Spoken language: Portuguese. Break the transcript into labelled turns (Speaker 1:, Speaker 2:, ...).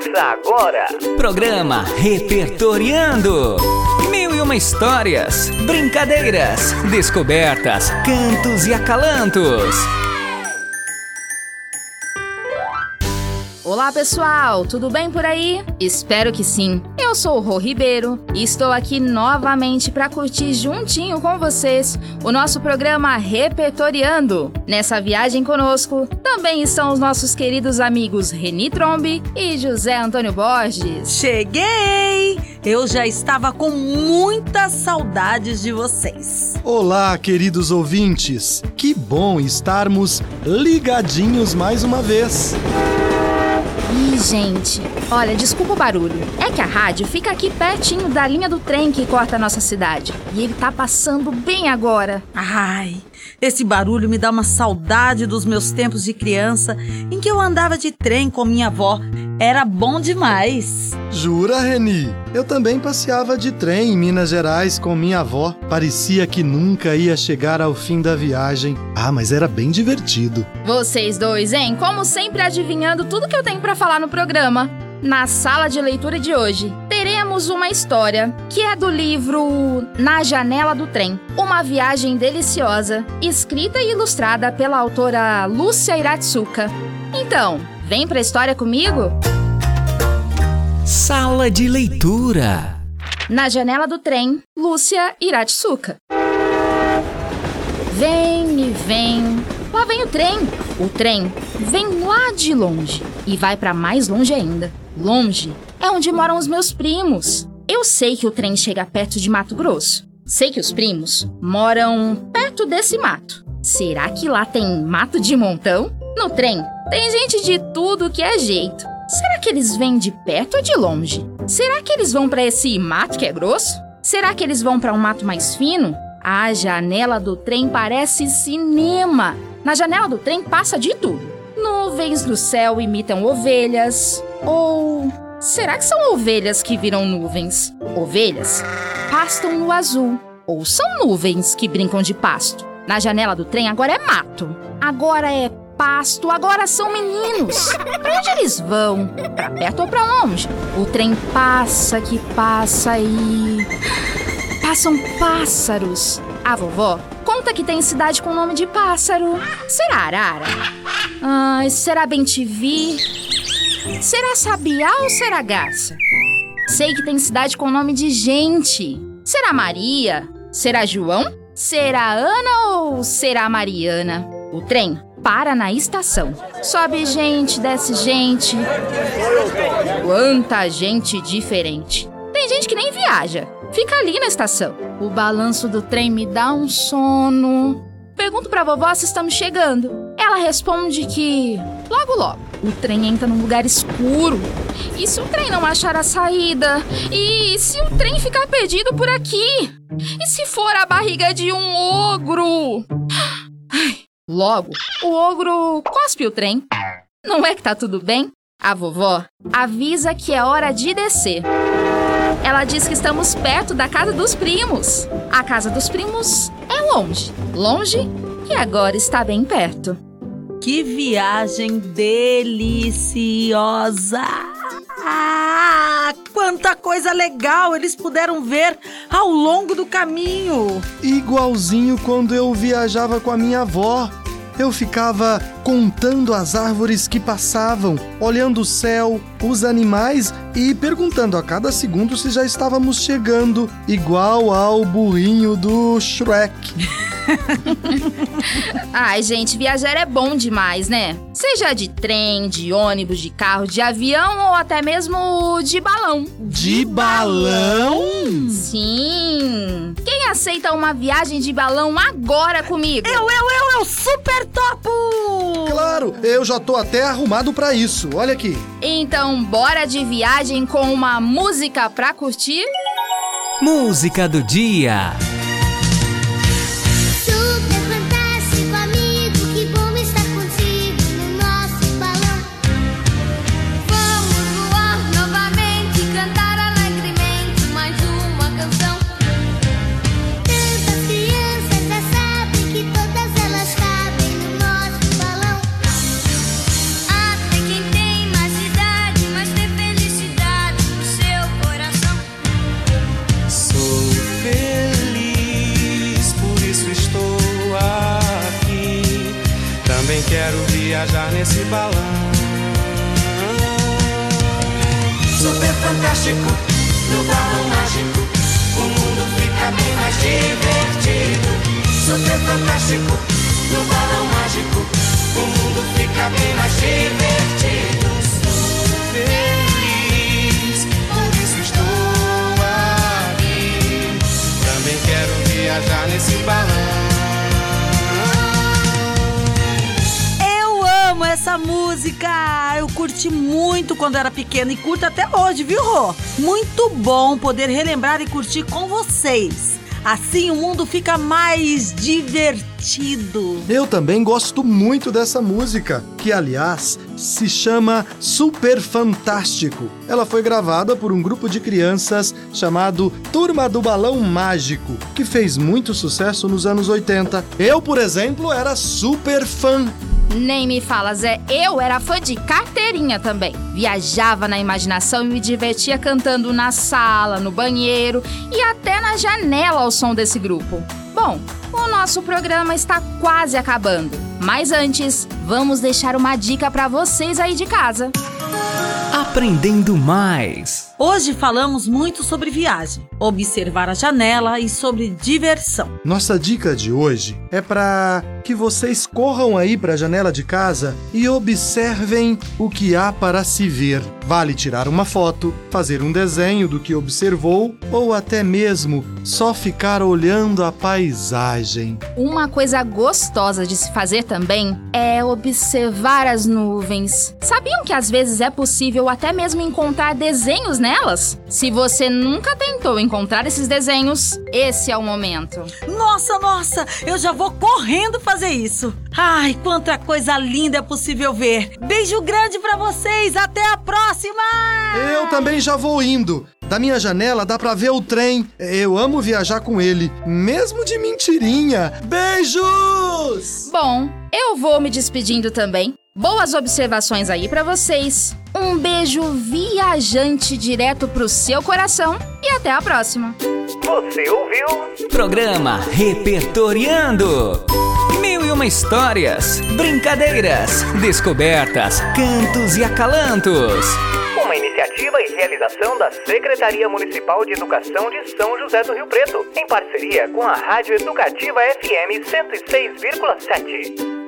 Speaker 1: Ouça agora.
Speaker 2: Programa Repertoriando. Mil e uma histórias, brincadeiras, descobertas, cantos e acalantos.
Speaker 3: Olá pessoal, tudo bem por aí? Espero que sim. Eu sou o Rô Ribeiro e estou aqui novamente para curtir juntinho com vocês o nosso programa Repertoriando. Nessa viagem conosco também estão os nossos queridos amigos Reni Trombi e José Antônio Borges.
Speaker 4: Cheguei! Eu já estava com muitas saudades de vocês.
Speaker 5: Olá, queridos ouvintes. Que bom estarmos ligadinhos mais uma vez.
Speaker 3: Ih, gente, olha, desculpa o barulho. É que a rádio fica aqui pertinho da linha do trem que corta a nossa cidade. E ele tá passando bem agora.
Speaker 4: Ai, esse barulho me dá uma saudade dos meus tempos de criança em que eu andava de trem com minha avó. Era bom demais.
Speaker 5: Jura, Reni? Eu também passeava de trem em Minas Gerais com minha avó. Parecia que nunca ia chegar ao fim da viagem. Ah, mas era bem divertido.
Speaker 3: Vocês dois, hein? Como sempre adivinhando tudo que eu tenho para falar no programa. Na sala de leitura de hoje, teremos uma história que é do livro Na Janela do Trem, uma viagem deliciosa, escrita e ilustrada pela autora Lúcia Iratsuka. Então, vem pra história comigo?
Speaker 2: Sala de leitura.
Speaker 3: Na janela do trem, Lúcia Iratsuka. Vem e vem. Lá vem o trem. O trem vem lá de longe e vai para mais longe ainda. Longe é onde moram os meus primos. Eu sei que o trem chega perto de Mato Grosso. Sei que os primos moram perto desse mato. Será que lá tem mato de montão? No trem tem gente de tudo que é jeito. Será que eles vêm de perto ou de longe? Será que eles vão para esse mato que é grosso? Será que eles vão para um mato mais fino? A janela do trem parece cinema. Na janela do trem passa de tudo. Nuvens no céu imitam ovelhas. Ou será que são ovelhas que viram nuvens? Ovelhas pastam no azul. Ou são nuvens que brincam de pasto? Na janela do trem agora é mato. Agora é pasto, agora são meninos. Pra onde eles vão? Pra perto ou pra longe? O trem passa que passa e. Passam pássaros. A vovó conta que tem cidade com nome de pássaro. Será arara? Ai, será bem-te-vi? Será sabiá ou será garça? Sei que tem cidade com nome de gente. Será Maria? Será João? Será Ana ou será Mariana? O trem para na estação. Sobe gente, desce gente. Quanta gente diferente. Tem gente que nem viaja. Fica ali na estação. O balanço do trem me dá um sono. Pergunto pra vovó se estamos chegando. Ela responde que logo logo. O trem entra num lugar escuro. E se o trem não achar a saída? E se o trem ficar perdido por aqui? E se for a barriga de um ogro? Logo, o ogro cospe o trem. Não é que tá tudo bem? A vovó avisa que é hora de descer. Ela diz que estamos perto da casa dos primos. A casa dos primos é longe. Longe e agora está bem perto.
Speaker 4: Que viagem deliciosa! Ah, quanta coisa legal eles puderam ver ao longo do caminho!
Speaker 5: Igualzinho quando eu viajava com a minha avó. Eu ficava contando as árvores que passavam, olhando o céu, os animais e perguntando a cada segundo se já estávamos chegando, igual ao burrinho do Shrek.
Speaker 3: Ai, gente, viajar é bom demais, né? Seja de trem, de ônibus, de carro, de avião ou até mesmo de balão.
Speaker 5: De balão?
Speaker 3: Sim! Quem aceita uma viagem de balão agora comigo?
Speaker 4: Eu, eu, eu, eu super topo!
Speaker 5: Claro, eu já tô até arrumado para isso. Olha aqui.
Speaker 3: Então, bora de viagem com uma música pra curtir?
Speaker 2: Música do dia.
Speaker 6: Balão.
Speaker 1: Super fantástico, no balão mágico, o mundo fica bem mais divertido. Super fantástico, no balão mágico, o mundo fica bem mais
Speaker 4: essa música! Eu curti muito quando era pequena e curto até hoje, viu, Rô? Muito bom poder relembrar e curtir com vocês. Assim o mundo fica mais divertido.
Speaker 5: Eu também gosto muito dessa música, que aliás se chama Super Fantástico. Ela foi gravada por um grupo de crianças chamado Turma do Balão Mágico, que fez muito sucesso nos anos 80. Eu, por exemplo, era super fã.
Speaker 3: Nem me fala, Zé. Eu era fã de carteirinha também. Viajava na imaginação e me divertia cantando na sala, no banheiro e até na janela ao som desse grupo. Bom, o nosso programa está quase acabando. Mas antes, vamos deixar uma dica para vocês aí de casa.
Speaker 2: Aprendendo mais.
Speaker 4: Hoje falamos muito sobre viagem, observar a janela e sobre diversão.
Speaker 5: Nossa dica de hoje é para que vocês corram aí para a janela de casa e observem o que há para se ver. Vale tirar uma foto, fazer um desenho do que observou ou até mesmo só ficar olhando a paisagem.
Speaker 3: Uma coisa gostosa de se fazer também é observar as nuvens. Sabiam que às vezes é possível até mesmo encontrar desenhos nelas? Se você nunca tentou encontrar esses desenhos, esse é o momento.
Speaker 4: Nossa, nossa, eu já vou correndo fazer isso. Ai, quanta coisa linda é possível ver. Beijo grande pra vocês, até a próxima!
Speaker 5: Eu também já vou indo. Da minha janela dá pra ver o trem. Eu amo viajar com ele, mesmo de mentirinha. Beijos!
Speaker 3: Bom, eu vou me despedindo também. Boas observações aí pra vocês. Um beijo viajante direto pro seu coração e até a próxima.
Speaker 2: Você ouviu? Programa Repertoriando. Mil e uma histórias, brincadeiras, descobertas, cantos e acalantos.
Speaker 7: Uma iniciativa e realização da Secretaria Municipal de Educação de São José do Rio Preto, em parceria com a Rádio Educativa FM 106,7.